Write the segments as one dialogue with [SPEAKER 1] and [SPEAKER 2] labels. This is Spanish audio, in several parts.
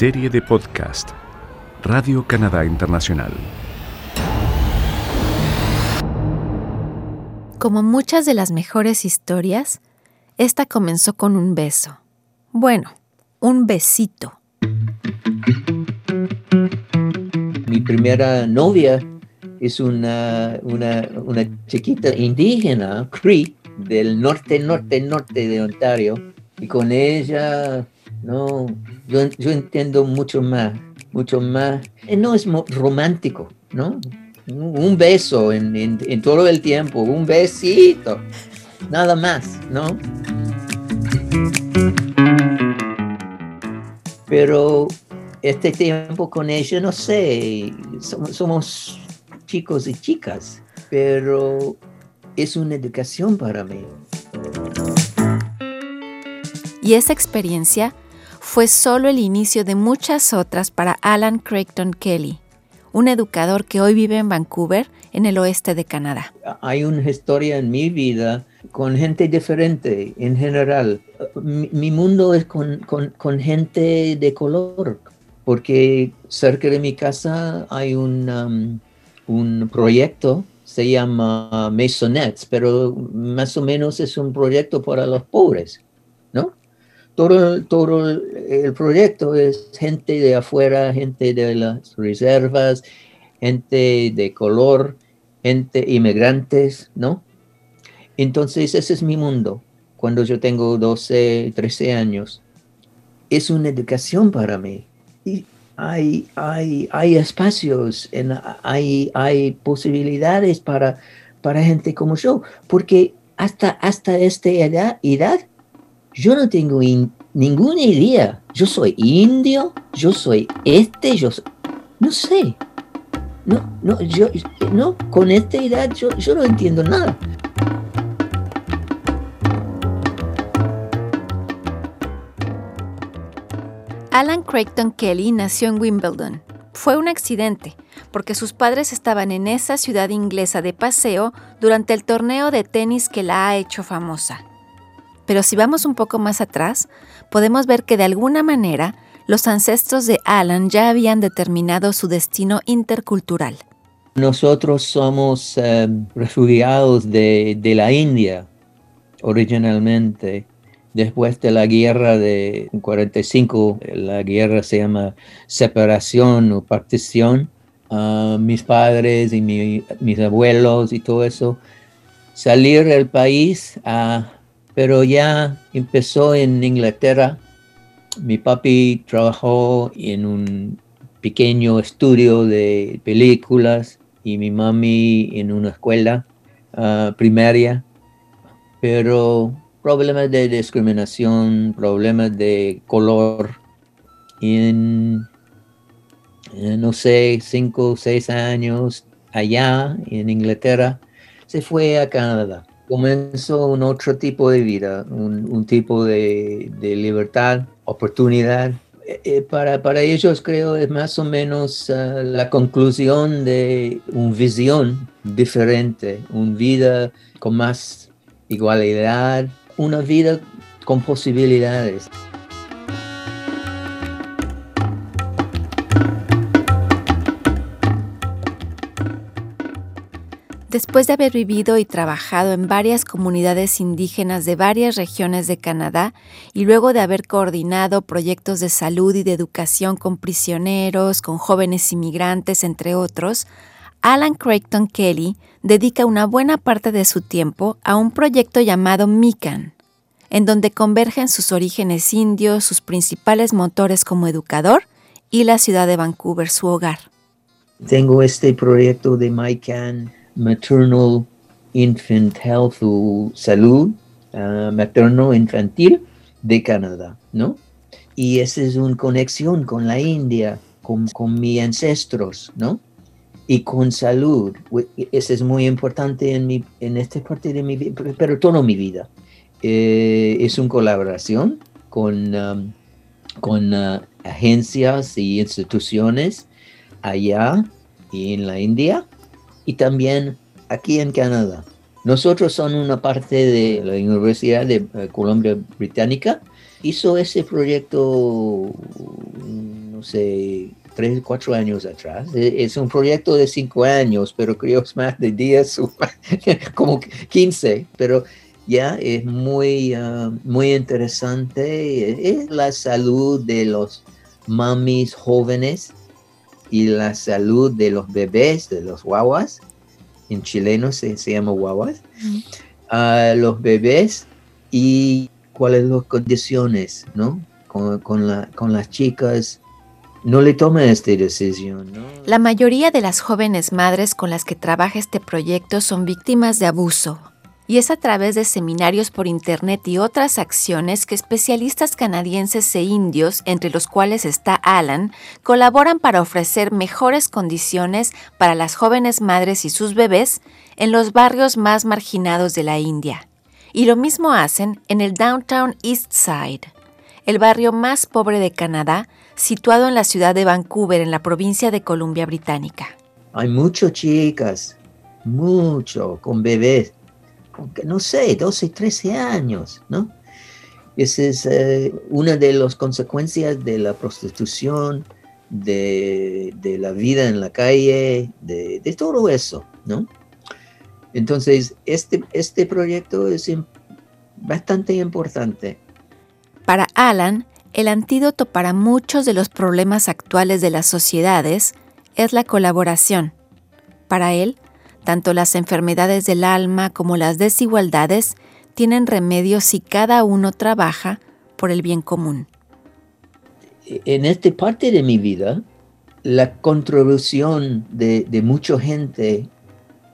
[SPEAKER 1] Serie de podcast Radio Canadá Internacional.
[SPEAKER 2] Como muchas de las mejores historias, esta comenzó con un beso. Bueno, un besito.
[SPEAKER 3] Mi primera novia es una, una, una chiquita indígena, Cree, del norte, norte, norte de Ontario. Y con ella no, yo, yo entiendo mucho más, mucho más. Eh, no es romántico, ¿no? Un beso en, en, todo el tiempo, un besito, nada más, ¿no? Pero este tiempo con ella, no sé, somos, somos chicos y chicas, pero es una educación para mí.
[SPEAKER 2] Y esa experiencia fue solo el inicio de muchas otras para Alan Creighton Kelly, un educador que hoy vive en Vancouver, en el oeste de Canadá.
[SPEAKER 3] Hay una historia en mi vida con gente diferente en general. Mi, mundo es con, gente de color, porque cerca de mi casa hay un, um, un proyecto, se llama Masonettes, pero más o menos es un proyecto para los pobres, ¿no? Todo, el proyecto es gente de afuera, gente de las reservas, gente de color, gente inmigrantes, ¿no? Entonces ese es mi mundo cuando yo tengo 12, 13 años. Es una educación para mí. Y hay, hay, hay espacios, en, hay, hay posibilidades para, para gente como yo, porque hasta, hasta esta edad, edad yo no tengo ninguna idea. Yo soy indio, yo soy este, yo No sé. No, no, yo, no, con esta edad yo, yo no entiendo nada.
[SPEAKER 2] Alan Creighton Kelly nació en Wimbledon. Fue un accidente, porque sus padres estaban en esa ciudad inglesa de paseo durante el torneo de tenis que la ha hecho famosa. Pero si vamos un poco más atrás, podemos ver que de alguna manera los ancestros de Alan ya habían determinado su destino intercultural.
[SPEAKER 3] Nosotros somos em, refugiados de, la India originalmente. Después de la guerra de 45, la guerra se llama separación o partición. Ah, mis padres y mis abuelos y todo eso, salir del país a pero ya empezó en Inglaterra. Mi papi trabajó en un pequeño estudio de películas y mi mami en una escuela ah, primaria, pero problemas de discriminación, problemas de color. En, no sé, cinco o seis años allá en Inglaterra, se fue a Canadá comenzó un otro tipo de vida, un, tipo de, libertad, oportunidad. Eh, eh, para, para, ellos creo es más o menos ah, la conclusión de una visión diferente, una vida con más igualdad, una vida con posibilidades.
[SPEAKER 2] Después de haber vivido y trabajado en varias comunidades indígenas de varias regiones de Canadá y luego de haber coordinado proyectos de salud y de educación con prisioneros, con jóvenes inmigrantes, entre otros, Alan Creighton Kelly dedica una buena parte de su tiempo a un proyecto llamado MICAN, en donde convergen sus orígenes indios, sus principales motores como educador y la ciudad de Vancouver, su hogar.
[SPEAKER 3] Tengo este proyecto de MICAN Maternal Infant Health o Salud uh, Materno-Infantil de Canadá, ¿no? Y esa es una conexión con la India, con, con mis ancestros, ¿no? Y con salud. Eso es muy importante en, mi, en esta parte de mi vida, pero toda mi vida. Eh, es una colaboración con, um, con uh, agencias y instituciones allá y en la India y también aquí en Canadá. Nosotros son una parte de la Universidad de eh, Columbia Británica. Hizo ese proyecto, no no sé, tres, cuatro años atrás. E, es un proyecto de cinco años, pero creo es más de diez, como quince, pero ya es muy, ah, muy interesante. Es la salud de los mamis jóvenes y la salud de los bebés, de los guaguas. En chileno se, se llama guaguas. a los bebés y cuáles son las condiciones, ¿no? Con, con, la, con las chicas no le toma esta decisión. ¿no?
[SPEAKER 2] La mayoría de las jóvenes madres con las que trabaja este proyecto son víctimas de abuso. Y es a través de seminarios por Internet y otras acciones que especialistas canadienses e indios, entre los cuales está Alan, colaboran para ofrecer mejores condiciones para las jóvenes madres y sus bebés en los barrios más marginados de la India. Y lo mismo hacen en el Downtown East Side, el barrio más pobre de Canadá, situado en la ciudad de Vancouver, en la provincia de Columbia Británica.
[SPEAKER 3] Hay muchas chicas, mucho, con bebés, no sé, 12, 13 años, ¿no? Esa es eh, una de las consecuencias de la prostitución, de, la vida en la calle, de, de, todo eso, ¿no? Entonces, este, este proyecto es bastante importante.
[SPEAKER 2] Para Alan, el antídoto para muchos de los problemas actuales de las sociedades es la colaboración. Para él, tanto las enfermedades del alma como las desigualdades tienen remedio si cada uno trabaja por el bien común.
[SPEAKER 3] En esta parte de mi vida, la contribución de, mucha gente,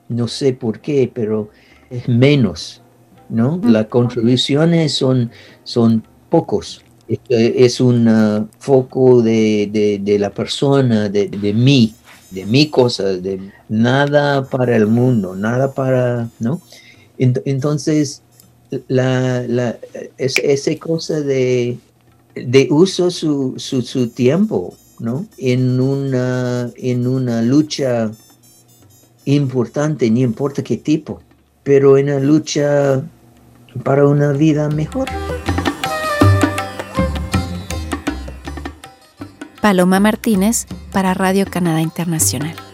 [SPEAKER 3] no sé por qué, pero es menos, ¿no? Las contribuciones son, son pocos es un foco de, la persona, de, mí, de mi cosa, de nada para el mundo, nada para, ¿no? Entonces, la, la, esa cosa de, de uso su, su, tiempo, ¿no? En una, en una lucha importante, ni importa qué tipo, pero en una lucha para una vida mejor.
[SPEAKER 2] Paloma Martínez para Radio Canadá Internacional.